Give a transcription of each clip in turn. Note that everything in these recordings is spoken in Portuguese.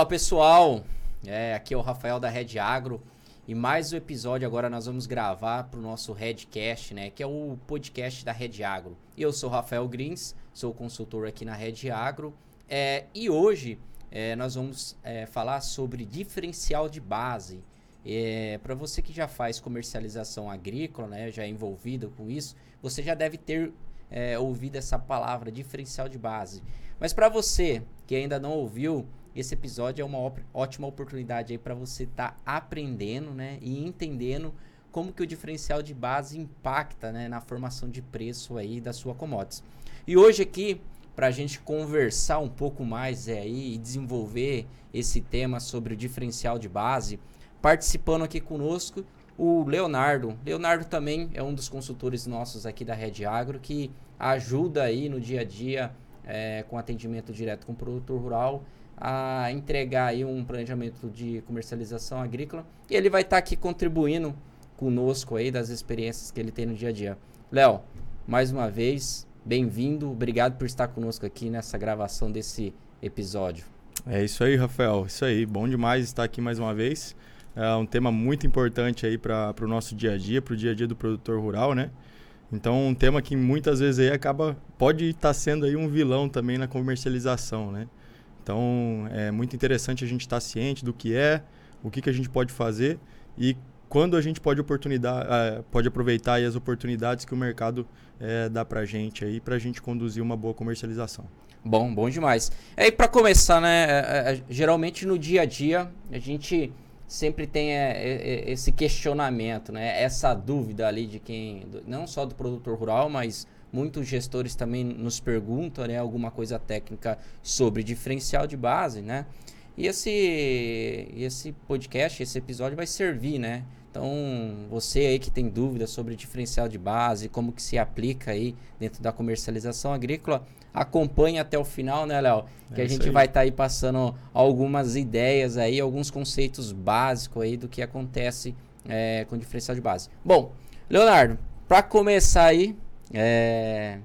Olá pessoal, é, aqui é o Rafael da Red Agro e mais um episódio agora nós vamos gravar para o nosso Redcast, né, que é o podcast da Red Agro. Eu sou Rafael Grins, sou consultor aqui na Red Agro é, e hoje é, nós vamos é, falar sobre diferencial de base. É, para você que já faz comercialização agrícola, né, já é envolvido com isso, você já deve ter é, ouvido essa palavra diferencial de base. Mas para você que ainda não ouviu, esse episódio é uma ótima oportunidade aí para você estar tá aprendendo, né, e entendendo como que o diferencial de base impacta, né, na formação de preço aí da sua commodities. E hoje aqui para a gente conversar um pouco mais é, aí e desenvolver esse tema sobre o diferencial de base, participando aqui conosco o Leonardo. Leonardo também é um dos consultores nossos aqui da Red Agro que ajuda aí no dia a dia é, com atendimento direto com o produtor rural a entregar aí um planejamento de comercialização agrícola e ele vai estar tá aqui contribuindo conosco aí das experiências que ele tem no dia a dia. Léo, mais uma vez, bem-vindo, obrigado por estar conosco aqui nessa gravação desse episódio. É isso aí, Rafael, isso aí, bom demais estar aqui mais uma vez. É um tema muito importante aí para o nosso dia a dia, para o dia a dia do produtor rural, né? Então, um tema que muitas vezes aí acaba pode estar tá sendo aí um vilão também na comercialização, né? Então, é muito interessante a gente estar ciente do que é, o que, que a gente pode fazer e quando a gente pode, oportunidade, uh, pode aproveitar as oportunidades que o mercado uh, dá para a gente aí, para a gente conduzir uma boa comercialização. Bom, bom demais. E aí, para começar, né, é, é, geralmente no dia a dia, a gente sempre tem é, esse questionamento, né, essa dúvida ali de quem, não só do produtor rural, mas Muitos gestores também nos perguntam né, alguma coisa técnica sobre diferencial de base, né? E esse, esse podcast, esse episódio vai servir, né? Então, você aí que tem dúvidas sobre diferencial de base, como que se aplica aí dentro da comercialização agrícola, acompanhe até o final, né, Léo? Que é a gente vai estar tá aí passando algumas ideias aí, alguns conceitos básicos aí do que acontece é, com diferencial de base. Bom, Leonardo, para começar aí, é,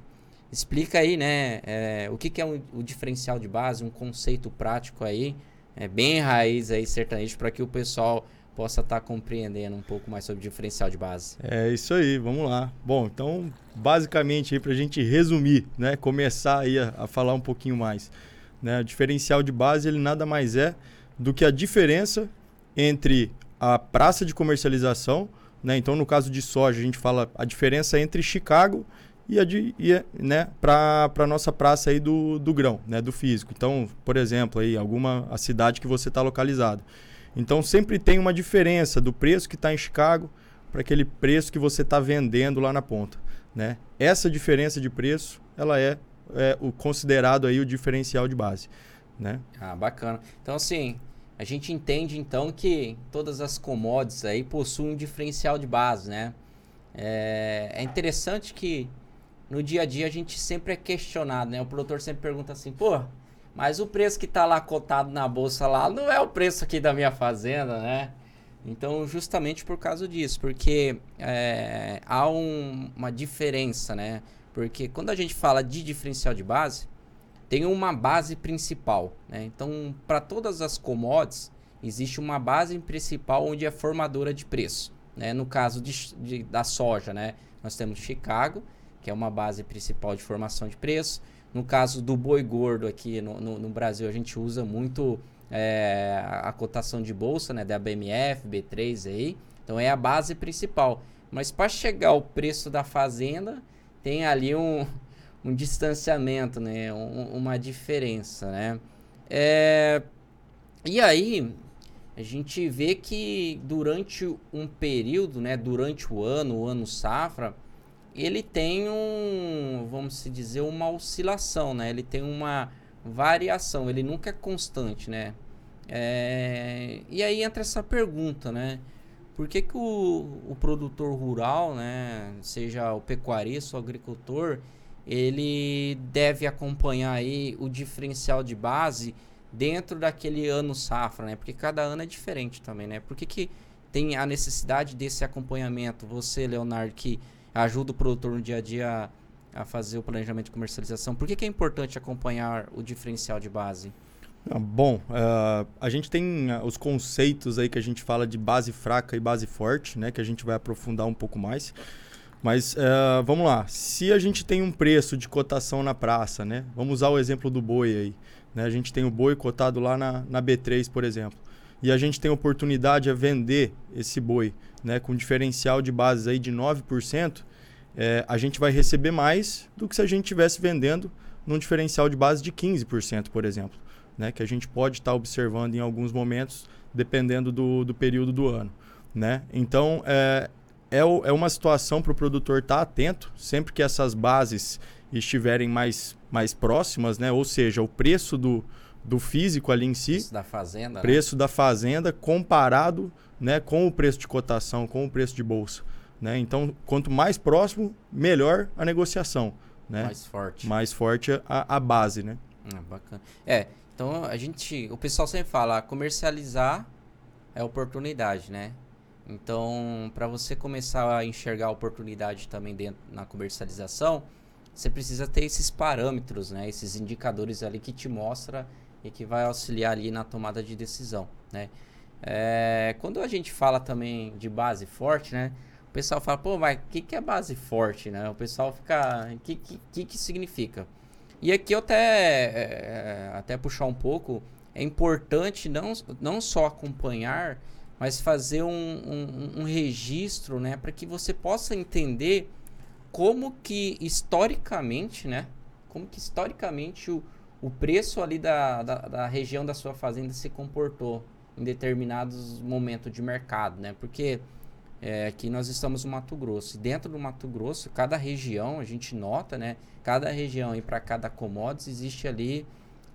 explica aí, né, é, o que, que é um, o diferencial de base, um conceito prático aí, é, bem raiz aí, sertanejo, para que o pessoal possa estar tá compreendendo um pouco mais sobre diferencial de base. É isso aí, vamos lá. Bom, então, basicamente para a gente resumir, né, começar aí a, a falar um pouquinho mais, né, o diferencial de base ele nada mais é do que a diferença entre a praça de comercialização né? Então, no caso de soja, a gente fala a diferença entre Chicago e a de, e, né, para a nossa praça aí do, do grão, né, do físico. Então, por exemplo, aí, alguma a cidade que você está localizado. Então, sempre tem uma diferença do preço que está em Chicago para aquele preço que você está vendendo lá na ponta. Né? Essa diferença de preço, ela é, é o considerado aí o diferencial de base. Né? Ah, bacana. Então, assim, a gente entende então que todas as commodities aí possuem um diferencial de base, né? É, é, interessante que no dia a dia a gente sempre é questionado, né? O produtor sempre pergunta assim, pô, mas o preço que está lá cotado na bolsa lá não é o preço aqui da minha fazenda, né? Então, justamente por causa disso, porque é, há um, uma diferença, né? Porque quando a gente fala de diferencial de base, tem uma base principal. Né? Então, para todas as commodities, existe uma base principal onde é formadora de preço. Né? No caso de, de, da soja, né? nós temos Chicago, que é uma base principal de formação de preço. No caso do boi gordo aqui no, no, no Brasil, a gente usa muito é, a cotação de bolsa, né, da BMF, B3 aí. Então é a base principal. Mas para chegar ao preço da fazenda, tem ali um, um distanciamento, né? Um, uma diferença, né? É... E aí, a gente vê que durante um período, né? Durante o ano, o ano safra, ele tem um, vamos se dizer, uma oscilação, né? Ele tem uma variação, ele nunca é constante, né? É... E aí entra essa pergunta, né? Por que, que o, o produtor rural, né, seja o pecuarista, o agricultor, ele deve acompanhar aí o diferencial de base dentro daquele ano safra, né? Porque cada ano é diferente também, né? Por que, que tem a necessidade desse acompanhamento? Você, Leonardo, que ajuda o produtor no dia a dia a fazer o planejamento de comercialização, por que, que é importante acompanhar o diferencial de base? Bom, uh, a gente tem uh, os conceitos aí que a gente fala de base fraca e base forte, né? Que a gente vai aprofundar um pouco mais. Mas uh, vamos lá. Se a gente tem um preço de cotação na praça, né? Vamos usar o exemplo do boi aí. Né? A gente tem o boi cotado lá na, na B3, por exemplo. E a gente tem oportunidade a vender esse boi né? com diferencial de bases aí de 9%, é, a gente vai receber mais do que se a gente estivesse vendendo num diferencial de base de 15%, por exemplo né, que a gente pode estar tá observando em alguns momentos, dependendo do, do período do ano. Né? Então, é, é, é uma situação para o produtor estar tá atento, sempre que essas bases estiverem mais, mais próximas, né? ou seja, o preço do, do físico ali em si. Preço da fazenda. Né? Preço né? da fazenda comparado né, com o preço de cotação, com o preço de bolsa. Né? Então, quanto mais próximo, melhor a negociação. Né? Mais forte. Mais forte a, a base. Né? Ah, bacana. É, então a gente, o pessoal sempre fala, comercializar é oportunidade, né? Então, para você começar a enxergar a oportunidade também dentro na comercialização, você precisa ter esses parâmetros, né? Esses indicadores ali que te mostra e que vai auxiliar ali na tomada de decisão, né? É, quando a gente fala também de base forte, né? O pessoal fala, pô, mas o que, que é base forte, né? O pessoal fica, o que, que, que significa? E aqui eu até, é, até puxar um pouco, é importante não, não só acompanhar, mas fazer um, um, um registro, né, para que você possa entender como que historicamente, né, como que historicamente o, o preço ali da, da, da região da sua fazenda se comportou em determinados momentos de mercado, né, porque é, que nós estamos no Mato Grosso. E dentro do Mato Grosso, cada região, a gente nota, né? Cada região e para cada commodities existe ali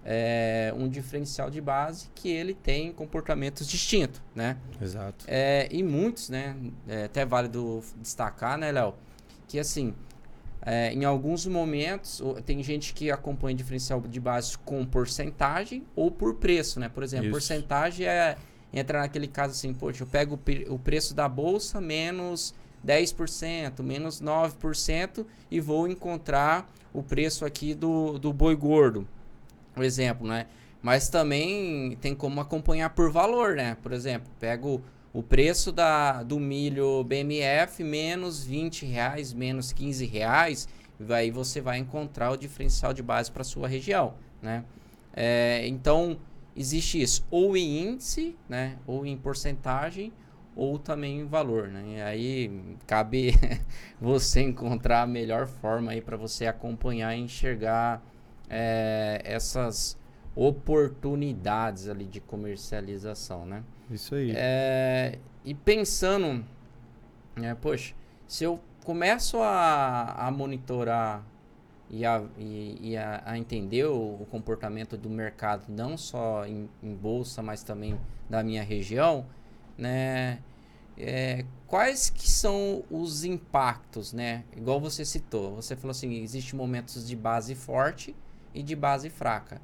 é, um diferencial de base que ele tem comportamentos distintos, né? Exato. É, e muitos, né? É até válido destacar, né, Léo? Que assim, é, em alguns momentos, tem gente que acompanha diferencial de base com porcentagem ou por preço, né? Por exemplo, Isso. porcentagem é entra naquele caso assim, poxa, eu pego o preço da bolsa menos 10%, menos 9% e vou encontrar o preço aqui do, do boi gordo, por exemplo, né? Mas também tem como acompanhar por valor, né? Por exemplo, pego o preço da, do milho BMF menos 20 reais, menos 15 reais, aí você vai encontrar o diferencial de base para sua região, né? É, então, existe isso, ou em índice, né, ou em porcentagem, ou também em valor, né? E aí cabe você encontrar a melhor forma aí para você acompanhar e enxergar é, essas oportunidades ali de comercialização, né? Isso aí. É, e pensando, né, poxa, se eu começo a, a monitorar e a, e, e a, a, entender o, o, comportamento do mercado, não só em, em, bolsa, mas também da minha região, né? É, quais que são os impactos, né? Igual você citou, você falou assim, existem momentos de base forte e de base fraca.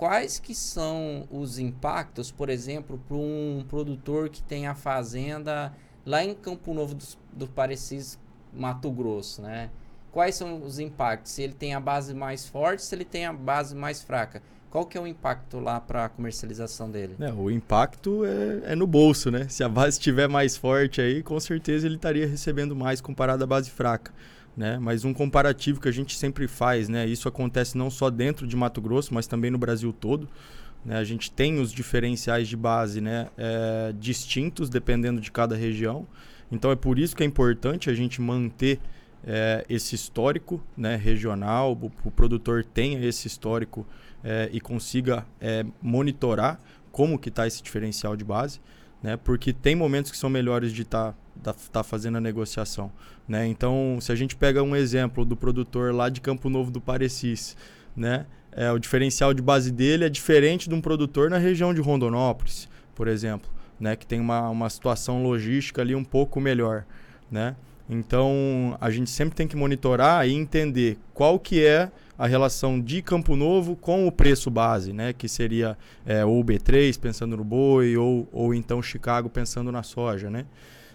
Quais que são os impactos, por exemplo, para um produtor que tem a fazenda lá em Campo Novo do, do Parecis, Mato Grosso, né? quais são os impactos? Se ele tem a base mais forte, se ele tem a base mais fraca. Qual que é o impacto lá para a comercialização dele? É, o impacto é, é, no bolso, né? Se a base estiver mais forte aí, com certeza ele estaria recebendo mais comparado à base fraca. Né? Mas um comparativo que a gente sempre faz, né? Isso acontece não só dentro de Mato Grosso, mas também no Brasil todo. Né? A gente tem os diferenciais de base né? É, distintos dependendo de cada região. Então é por isso que é importante a gente manter é, esse histórico né, regional, o, o, produtor tenha esse histórico é, e consiga é, monitorar como que está esse diferencial de base, né, porque tem momentos que são melhores de estar tá, tá, tá fazendo a negociação. Né? Então, se a gente pega um exemplo do produtor lá de Campo Novo do Parecis, né, é, o diferencial de base dele é diferente de um produtor na região de Rondonópolis, por exemplo, né, que tem uma, uma situação logística ali um pouco melhor. Né? Então, a gente sempre tem que monitorar e entender qual que é a relação de Campo Novo com o preço base, né? Que seria é, ou B3 pensando no boi ou, ou então Chicago pensando na soja, né?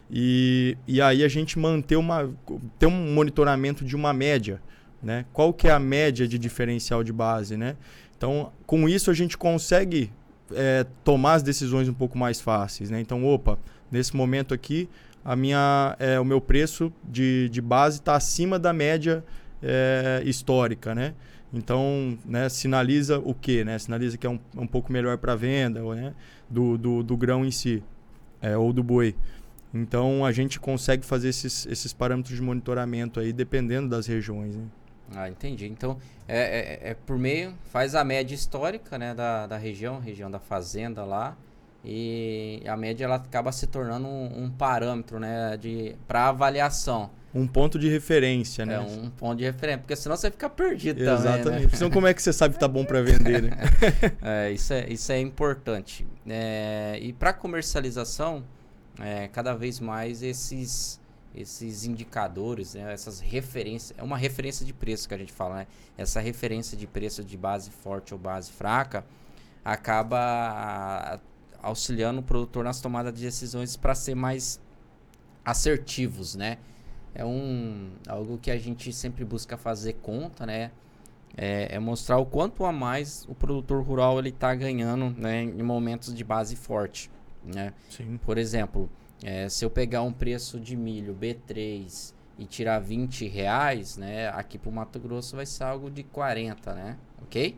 E, e aí a gente manter uma, ter um monitoramento de uma média, né? Qual que é a média de diferencial de base, né? Então, com isso a gente consegue é, tomar as decisões um pouco mais fáceis, né? Então, opa, nesse momento aqui, a minha, é, o meu preço de, de base está acima da média é, histórica, né? Então, né, sinaliza o quê? Né? Sinaliza que é um, um pouco melhor para venda né? do, do, do, grão em si, é, ou do boi. Então, a gente consegue fazer esses, esses parâmetros de monitoramento aí, dependendo das regiões. Né? Ah, entendi. Então, é, é, é, por meio, faz a média histórica né, da, da região, região da fazenda lá, e a média ela acaba se tornando um, um parâmetro né, para avaliação um ponto de referência, né? É um ponto de referência, porque senão você fica perdido Exatamente. também, né? Senão como é que você sabe que tá bom para vender, né? é, isso, é, isso é importante. É, e para comercialização, é, cada vez mais esses esses indicadores, né, essas referências, é uma referência de preço que a gente fala, né? Essa referência de preço de base forte ou base fraca acaba auxiliando o produtor nas tomadas de decisões para ser mais assertivos, né? é um algo que a gente sempre busca fazer conta, né? É, é mostrar o quanto a mais o produtor rural ele está ganhando, né? Em momentos de base forte, né? Sim. Por exemplo, é, se eu pegar um preço de milho B3 e tirar 20 reais, né? Aqui para o Mato Grosso vai ser algo de 40, né? Ok?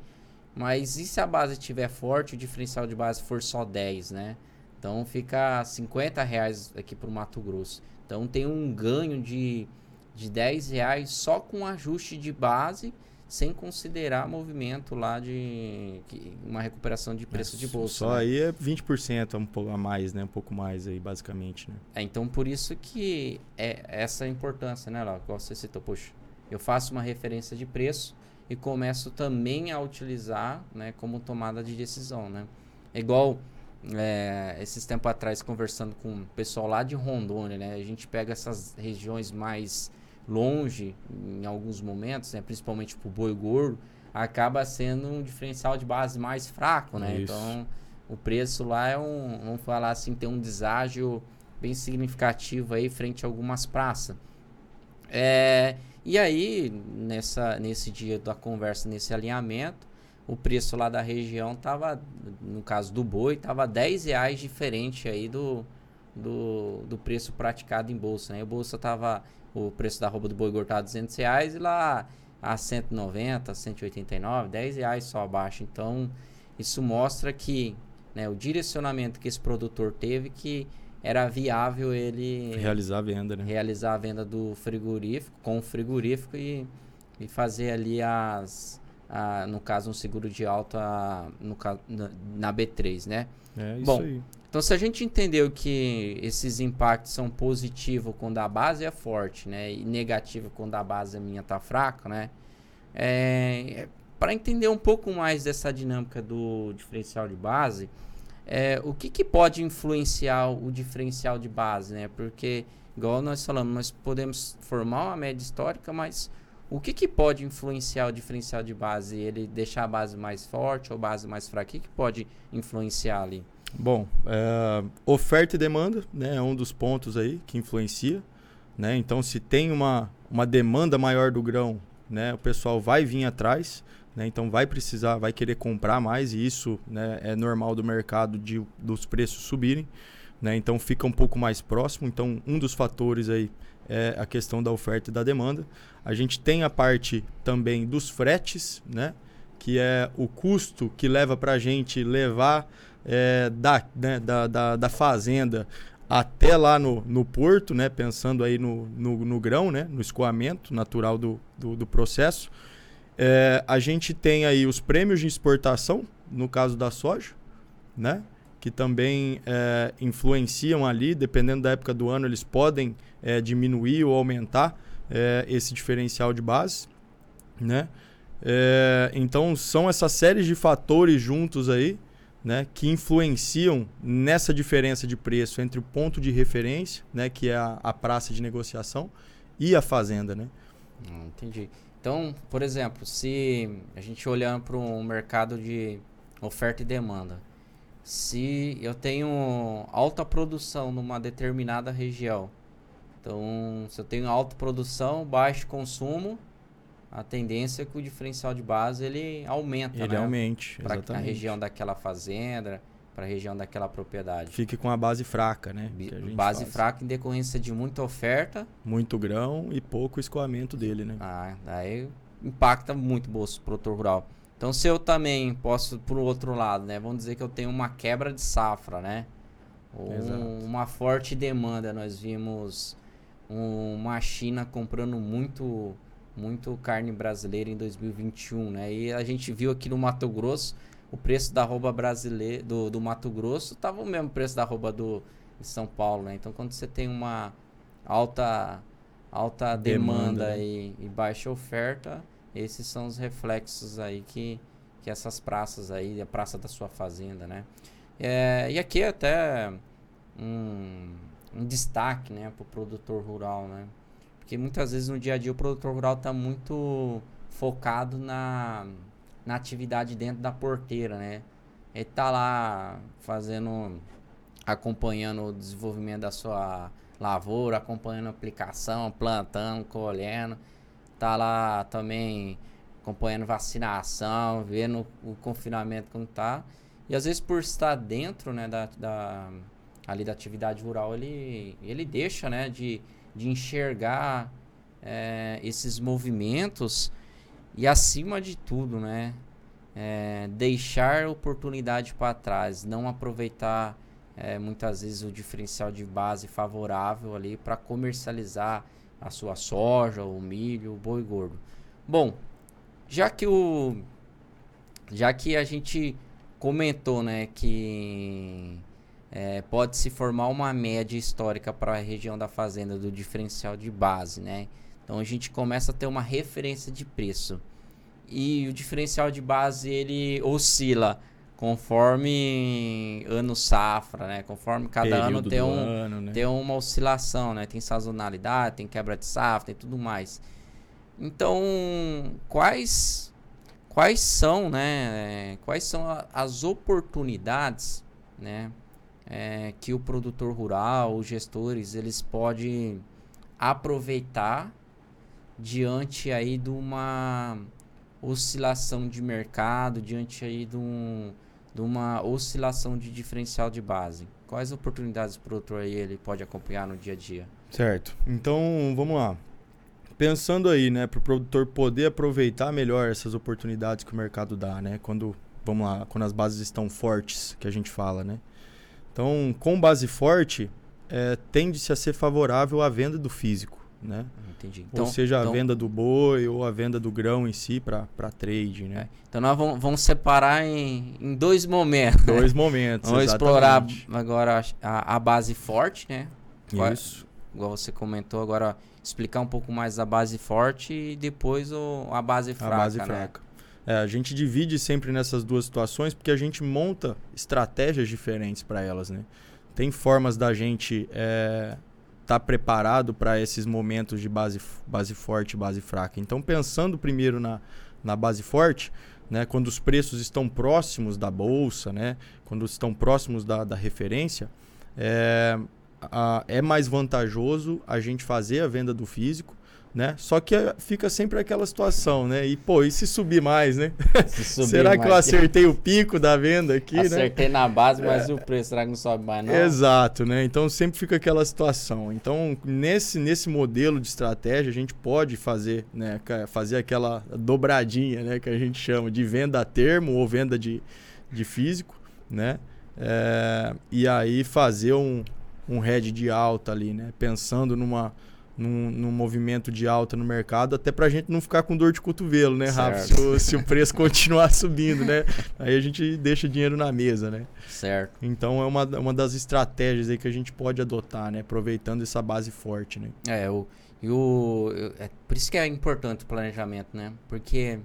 Mas e se a base estiver forte, o diferencial de base for só 10, né? Então fica 50 reais aqui para o Mato Grosso. Então tem um ganho de, de 10 reais só com ajuste de base, sem considerar movimento lá de uma recuperação de preço é, de bolsa. Só né? aí é 20% um pouco a mais, né? Um pouco mais aí, basicamente. Né? É, então por isso que é essa importância, né, Lau? Igual você citou, poxa, eu faço uma referência de preço e começo também a utilizar né, como tomada de decisão, né? É igual é, esses tempos atrás conversando com o pessoal lá de Rondônia, né? A gente pega essas regiões mais longe em alguns momentos, né? Principalmente pro boi gordo, acaba sendo um diferencial de base mais fraco, né? Isso. Então, o preço lá é um, vamos falar assim, tem um deságio bem significativo aí frente a algumas praças. É, e aí, nessa, nesse dia da conversa, nesse alinhamento, o preço lá da região tava, no caso do boi, tava 10 reais diferente aí do, do, do preço praticado em bolsa, né? O bolsa tava, o preço da roupa do boi gordo tava 200 reais e lá a 190, 189, 10 reais só abaixo. Então, isso mostra que né, o direcionamento que esse produtor teve que era viável ele realizar a venda, né? Realizar a venda do frigorífico com o frigorífico e, e fazer ali as ah, no caso um seguro de alta no, na, na B3, né? É isso Bom, aí. Então, se a gente entendeu que esses impactos são positivos quando a base é forte, né, e negativo quando a base minha tá fraca, né, é, para entender um pouco mais dessa dinâmica do diferencial de base, é, o que, que pode influenciar o diferencial de base, né? Porque, igual nós falamos, nós podemos formar uma média histórica, mas o que, que pode influenciar o diferencial de base? Ele deixar a base mais forte ou base mais fraca? O que, que pode influenciar ali? Bom, é, oferta e demanda né, é um dos pontos aí que influencia. Né? Então, se tem uma, uma demanda maior do grão, né, o pessoal vai vir atrás. Né? Então, vai precisar, vai querer comprar mais. E isso né, é normal do mercado de, dos preços subirem. Né? Então, fica um pouco mais próximo. Então, um dos fatores aí é a questão da oferta e da demanda. A gente tem a parte também dos fretes, né? que é o custo que leva para a gente levar é, da, né, da, da, da, fazenda até lá no, no porto, né? pensando aí no, no, no grão, né? no escoamento natural do, do, do processo. É, a gente tem aí os prêmios de exportação, no caso da soja, né? que também é, influenciam ali, dependendo da época do ano, eles podem é, diminuir ou aumentar é, esse diferencial de base, né? É, então são essas séries de fatores juntos aí, né, que influenciam nessa diferença de preço entre o ponto de referência, né, que é a, a praça de negociação, e a fazenda, né? Hum, entendi. Então, por exemplo, se a gente olhando para um mercado de oferta e demanda, se eu tenho alta produção numa determinada região, então se eu tenho alta produção, baixo consumo, a tendência é que o diferencial de base ele aumenta, ele né? aumente, Para a exatamente. região daquela fazenda, para a região daquela propriedade. Fique com a base fraca, né? Base faz. fraca em decorrência de muita oferta, Muito grão e pouco escoamento dele, né? ah, daí impacta muito o bolso do produtor rural. Então, se eu também posso, por outro lado, né? Vamos dizer que eu tenho uma quebra de safra, né? Ou um- uma forte demanda. Nós vimos um- uma China comprando muito, muito carne brasileira em 2021, né? E a gente viu aqui no Mato Grosso o preço da arroba brasileira do, do Mato Grosso estava o mesmo preço da arroba do de São Paulo, né? Então, quando você tem uma alta alta demanda, Demanda, né? e, e baixa oferta, esses são os reflexos aí que, que essas praças aí, a praça da sua fazenda, né? É, e aqui até um, um destaque, né, para o produtor rural, né? Porque muitas vezes no dia a dia o produtor rural está muito focado na, na atividade dentro da porteira, né? Ele tá lá fazendo, acompanhando o desenvolvimento da sua lavoura, acompanhando a aplicação, plantando, colhendo. Tá lá também acompanhando vacinação, vendo o confinamento como tá. E às vezes por estar dentro, né, da, da ali da atividade rural, ele, ele deixa, né, de, de enxergar eh, esses movimentos e acima de tudo, né, eh, deixar oportunidade para trás, não aproveitar eh, muitas vezes o diferencial de base favorável ali para comercializar a sua soja, o milho, o boi gordo. Bom, já que o já que a gente comentou, né, que é, pode se formar uma média histórica para a região da fazenda do diferencial de base, né? Então a gente começa a ter uma referência de preço. E o diferencial de base ele oscila conforme ano safra, né? Conforme cada ano Período tem do um, ano, né? tem uma oscilação, né? Tem sazonalidade, tem quebra de safra, tem tudo mais. Então, quais quais são, né? eh, Quais são as oportunidades, né? Eh, que o produtor rural, os gestores, eles podem aproveitar diante aí de uma oscilação de mercado, diante aí de, um, de uma oscilação de diferencial de base. Quais oportunidades o produtor aí ele pode acompanhar no dia a dia? Certo. Então, vamos lá. Pensando aí, né, para o produtor poder aproveitar melhor essas oportunidades que o mercado dá, né? Quando, vamos lá, quando as bases estão fortes, que a gente fala, né? Então, com base forte, é, tende-se a ser favorável à venda do físico, né? Entendi. ou seja, a então- venda do boi ou a venda do grão em si para trade, né? É. Então nós vamos, vamos separar em, em dois momentos. Dois momentos, Vamos explorar agora a, a base forte, né? Qual- Isso. Igual você comentou agora, explicar um pouco mais a base forte e depois o, a base fraca. a base né? fraca. É, a gente divide sempre nessas duas situações porque a gente monta estratégias diferentes para elas, né? Tem formas da gente estar preparado para esses momentos de base, base forte e base fraca. Então, pensando primeiro na, na base forte, né? Quando os preços estão próximos da bolsa, né? Quando estão próximos da, da referência, é, a- é mais vantajoso a gente fazer a venda do físico, né? Só que é, fica sempre aquela situação, né? E pô, e se subir mais, né? Se subir Será que eu mais- acertei o pico da venda aqui, né? Acertei na base, mas o preço será que não sobe mais não? Exato, né? Então sempre fica aquela situação. Então, nesse, nesse modelo de estratégia, a gente pode fazer, né? Fazer aquela dobradinha, né? Que a gente chama de venda a termo ou venda de, de físico, né? É, e aí fazer um, um head de alta ali, né? Pensando numa, num, num movimento de alta no mercado, até pra gente não ficar com dor de cotovelo, né, Rafa? Se o, se o preço continuar subindo, né? Aí a gente deixa dinheiro na mesa, né? Certo. Então é uma, uma das estratégias aí que a gente pode adotar, né? Aproveitando essa base forte, né? É, o, e o, é por isso que é importante o planejamento, né? Porque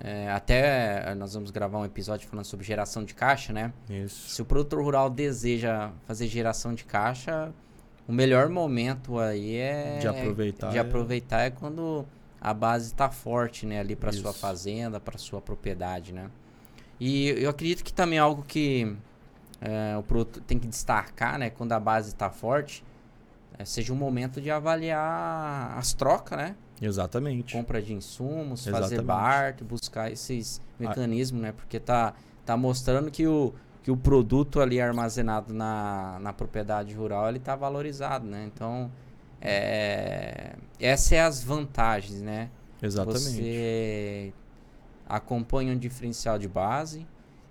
é, até nós vamos gravar um episódio falando sobre geração de caixa, né? Isso. Se o produtor rural deseja fazer geração de caixa, o melhor momento aí é De aproveitar. de é- aproveitar é quando a base está forte, né, ali para sua fazenda, para sua propriedade, né? E eu acredito que também é algo que é, o produtor tem que destacar, né, quando a base está forte, é, seja um momento de avaliar as trocas, né? Exatamente. Compra de insumos, Exatamente. fazer BART, buscar esses mecanismos, né? Porque tá, tá mostrando que o, que o produto ali armazenado na, na propriedade rural ele está valorizado, né? Então, é, essas são as vantagens, né? Exatamente. Você acompanha um diferencial de base,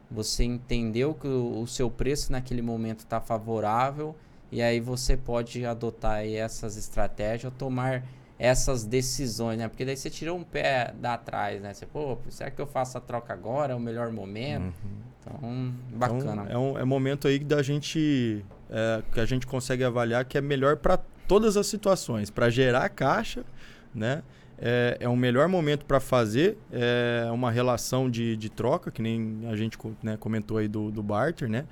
você entendeu que o, o seu preço naquele momento está favorável e aí você pode adotar essas estratégias tomar essas decisões, né? Porque daí você tirou um pé da trás, né? Você, pô, será que eu faço a troca agora? É o melhor momento? Então, bacana. Então, é um é um momento aí da gente é, que a gente consegue avaliar que é melhor para todas as situações, para gerar caixa, né? É, é um melhor momento para fazer é, uma relação de, de troca, que nem a gente né, comentou aí do, do barter, né?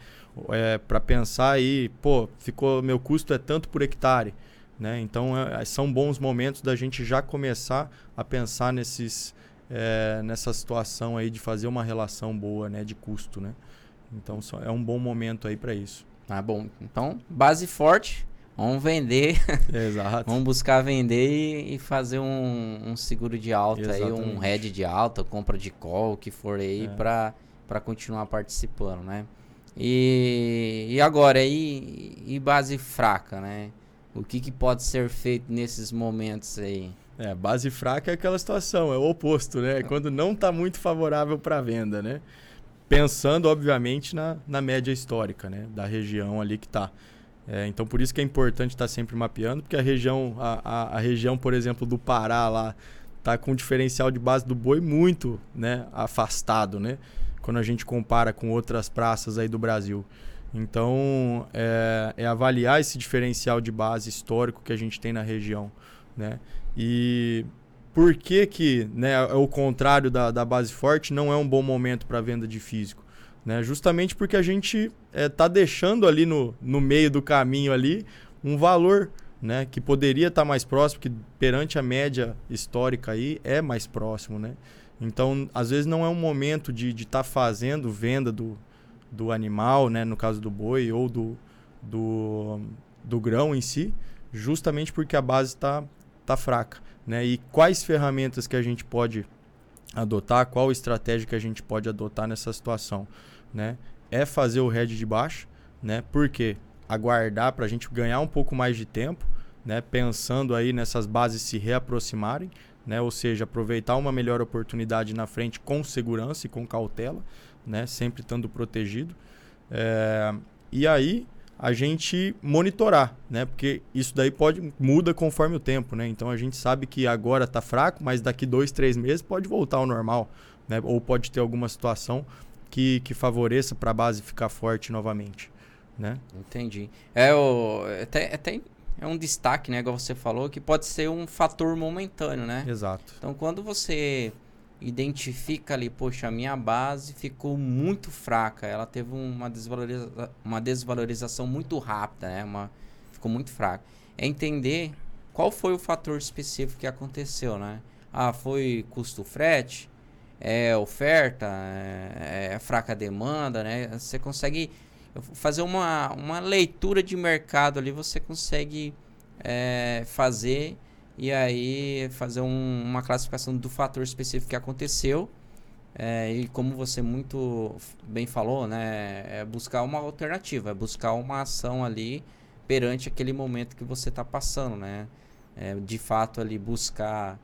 É, para pensar aí, pô, ficou meu custo é tanto por hectare, né? Então é, são bons momentos da gente já começar a pensar nesses é, nessa situação aí de fazer uma relação boa, né, de custo, né? Então só- é um bom momento aí para isso. Ah, bom. Então, base forte. Vamos vender, Exato. vamos buscar vender e, fazer um, um seguro de alta aí, um Exatamente. head de alta, compra de call, o que for aí, É. pra para continuar participando, né? E, e agora, e, e base fraca, né? O que, que pode ser feito nesses momentos aí? É, base fraca é aquela situação, é o oposto, né? É Quando não está muito favorável para venda, né? Pensando, obviamente, na, na média histórica, né? Da região ali que está. então, por isso que é importante estar sempre mapeando, porque a região, a, a, a região, por exemplo, do Pará lá, tá com um diferencial de base do boi muito né, afastado, né? Quando a gente compara com outras praças aí do Brasil. Então, é, é avaliar esse diferencial de base histórico que a gente tem na região, né? E por que que, né, é o contrário da, da base forte, não é um bom momento para venda de físico? Né? Justamente porque a gente está deixando ali no, no meio do caminho ali um valor né, que poderia estar mais próximo, que perante a média histórica aí é mais próximo, né? Então, às vezes não é um momento de estar fazendo venda do, do animal, né, no caso do boi ou do, do, do grão em si, justamente porque a base está tá fraca, né? E quais ferramentas que a gente pode adotar, qual estratégia que a gente pode adotar nessa situação, né? É fazer o head de baixo, né? Porque aguardar para a gente ganhar um pouco mais de tempo, né? Pensando aí nessas bases se reaproximarem, né? Ou seja, aproveitar uma melhor oportunidade na frente com segurança e com cautela, né? Sempre estando protegido. É... E aí a gente monitorar, né? Porque isso daí pode muda conforme o tempo, né? Então a gente sabe que agora está fraco, mas daqui dois, três meses pode voltar ao normal, né? Ou pode ter alguma situação que, que favoreça para a base ficar forte novamente, né? Entendi. É, o, até, até é um destaque, né? Igual você falou, que pode ser um fator momentâneo, né? Exato. Então, quando você identifica ali, poxa, a minha base ficou muito fraca, ela teve uma, desvaloriza uma desvalorização muito rápida, né? Uma, ficou muito fraca. É entender qual foi o fator específico que aconteceu, né? Ah, foi custo frete, é oferta, é, é fraca demanda, né? Você consegue fazer uma, uma leitura de mercado ali, você consegue é, fazer e aí fazer um, uma classificação do fator específico que aconteceu. É, e como você muito bem falou, né, é buscar uma alternativa, é buscar uma ação ali perante aquele momento que você está passando, né? É, de fato ali buscar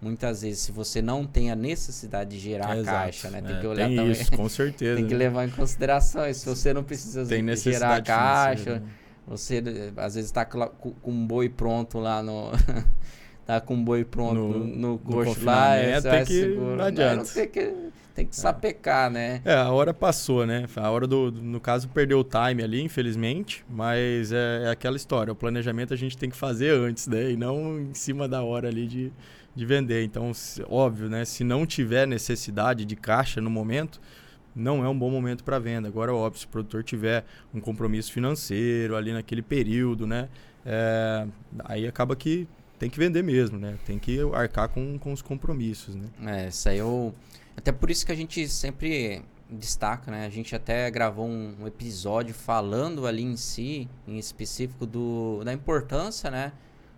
muitas vezes se você não tem a necessidade de gerar a exato. caixa, né? Tem É, que olhar tem também. isso, com certeza. tem que né? levar em consideração. E se você não precisa tem gerar a caixa, financeira, né? Você eh, às vezes tá com um boi pronto lá no. tá com um boi pronto no, No- lá, você tem que- seguro. não adianta. tem que, tem que sapecar, né? É, a hora passou, né? A hora do, no caso, perdeu o time ali, infelizmente, mas é, é aquela história. O planejamento a gente tem que fazer antes, né? E não em cima da hora ali de, de vender. Então, óbvio, né? Se não tiver necessidade de caixa no momento, não é um bom momento para venda. Agora, óbvio, se o produtor tiver um compromisso financeiro ali naquele período, né? É, aí acaba que tem que vender mesmo, né? Tem que arcar com, com os compromissos, né? É, isso aí eu. Até por isso que a gente sempre destaca, né? A gente até gravou um, um, episódio falando ali em si, em específico, do, da importância, né?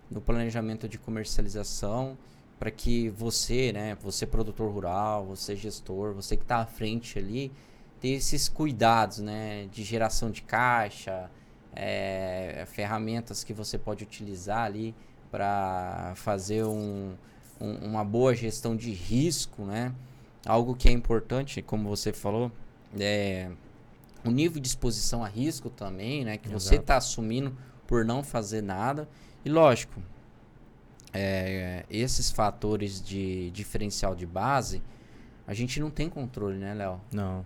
Do planejamento de comercialização para que você, né? Você produtor rural, você gestor, você que está à frente ali, ter esses cuidados, né? De geração de caixa, é, ferramentas que você pode utilizar ali para fazer um, um, uma boa gestão de risco, né? Algo que é importante, como você falou, é o nível de exposição a risco também, né? Que Exato. você está assumindo por não fazer nada. E lógico, é, esses fatores de diferencial de base, a gente não tem controle, né, Léo? Não.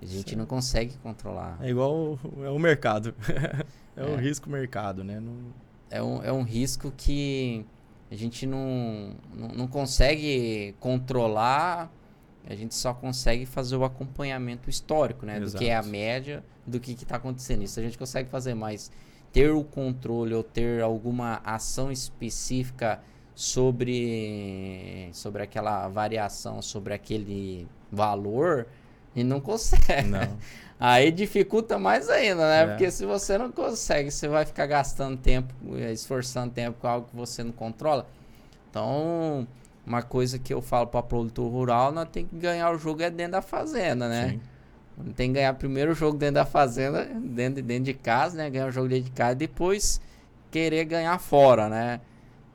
A gente Sim. não consegue controlar. É igual o, é o mercado. é, o é. risco mercado, né? Não... É, um, é um risco que a gente não, não, não consegue controlar, a gente só consegue fazer o acompanhamento histórico, né? Exato. Do que é a média do que está acontecendo. Isso a gente consegue fazer, mas ter o controle ou ter alguma ação específica sobre, sobre aquela variação, sobre aquele valor, e não consegue. Não. Aí dificulta mais ainda, né? É. Porque se você não consegue, você vai ficar gastando tempo, esforçando tempo com algo que você não controla. Então, uma coisa que eu falo para produtor rural, nós tem que ganhar o jogo é dentro da fazenda, né? Sim. Tem que ganhar primeiro o jogo dentro da fazenda, dentro, dentro de casa, né? Ganhar o jogo dentro de casa e depois querer ganhar fora, né?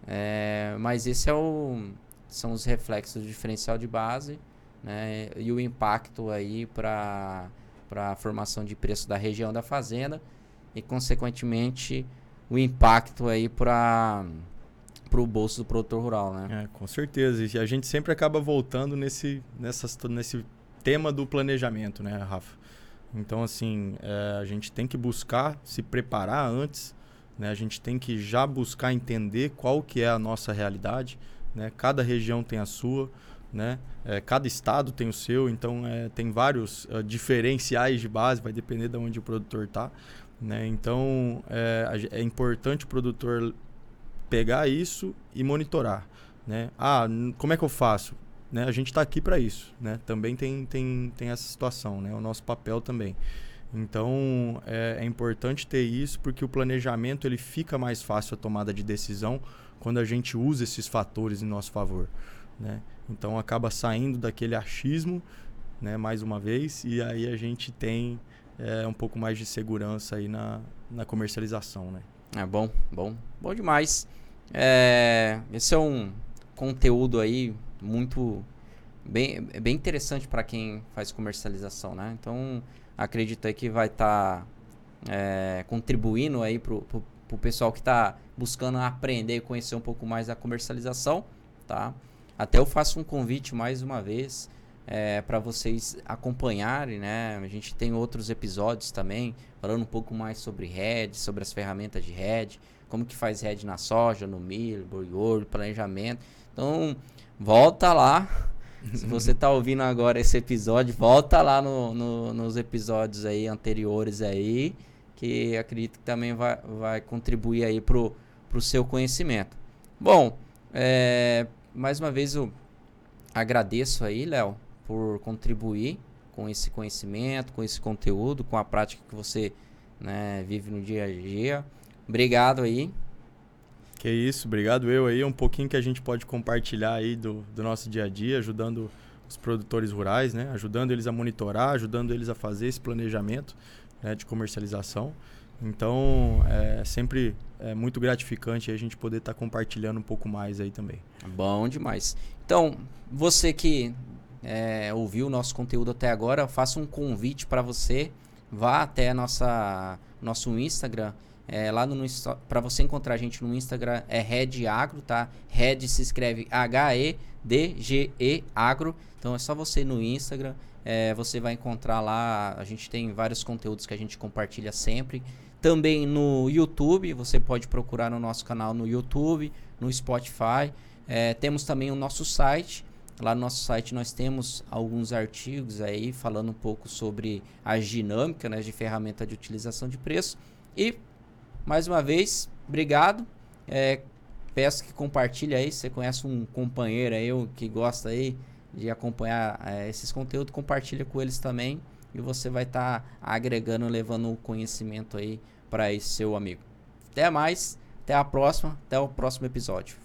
É, mas esse é o, são os reflexos do diferencial de base né? E o impacto aí para a formação de preço da região da fazenda e, consequentemente, o impacto aí para para o bolso do produtor rural, né? É, com certeza. E a gente sempre acaba voltando nesse, nessas, nesse tema do planejamento, né, Rafa? Então, assim, é, a gente tem que buscar se preparar antes, né? A gente tem que já buscar entender qual que é a nossa realidade, né? Cada região tem a sua né? É, cada estado tem o seu, então é, tem vários uh, diferenciais de base, vai depender de onde o produtor está. Né? Então é, é, importante o produtor pegar isso e monitorar. Né? Ah, como é que eu faço? Né? A gente está aqui para isso. Né? Também tem, tem, tem essa situação, né? o nosso papel também. Então é, é importante ter isso porque o planejamento ele fica mais fácil a tomada de decisão quando a gente usa esses fatores em nosso favor. Né? Então acaba saindo daquele achismo, né, mais uma vez, e aí a gente tem é, um pouco mais de segurança aí na, na comercialização, né? É bom, bom, bom demais. É, esse é um conteúdo aí muito bem, bem interessante para quem faz comercialização, né? Então acredito aí que vai estar tá, é, contribuindo aí pro, pro pessoal que está buscando aprender e conhecer um pouco mais da comercialização, tá? Até eu faço um convite mais uma vez é, para vocês acompanharem, né? A gente tem outros episódios também falando um pouco mais sobre RED, sobre as ferramentas de RED, como que faz RED na soja, no milho, boi planejamento. Então, volta lá. Se você está ouvindo agora esse episódio, volta lá no, no, nos episódios aí anteriores aí, que acredito que também vai, vai contribuir aí pro, pro seu conhecimento. Bom, é, mais uma vez eu agradeço aí, Léo, por contribuir com esse conhecimento, com esse conteúdo, com a prática que você né, vive no dia a dia. Obrigado aí. Que isso, obrigado eu aí. Um pouquinho que a gente pode compartilhar aí do, do nosso dia a dia, ajudando os produtores rurais, né? Ajudando eles a monitorar, ajudando eles a fazer esse planejamento né, de comercialização. Então, é sempre é muito gratificante a gente poder estar tá compartilhando um pouco mais aí também. Bom demais. Então, você que é, ouviu o nosso conteúdo até agora, faço um convite para você. Vá até nossa nosso Instagram. É, lá no para você encontrar a gente no Instagram é Red Agro, tá? Red se escreve H E D G E Agro. Então é só você no Instagram, é, você vai encontrar lá. A gente tem vários conteúdos que a gente compartilha sempre. Também no YouTube, você pode procurar no nosso canal no YouTube, no Spotify. É, temos também o nosso site. Lá no nosso site nós temos alguns artigos aí falando um pouco sobre a dinâmica né, de ferramenta de utilização de preço. E, mais uma vez, obrigado. É, peço que compartilhe aí. Se você conhece um companheiro aí que gosta aí de acompanhar é, esses conteúdos, compartilha com eles também. e você vai estar tá agregando, levando o conhecimento aí para esse seu amigo. Até mais, até a próxima, até o próximo episódio.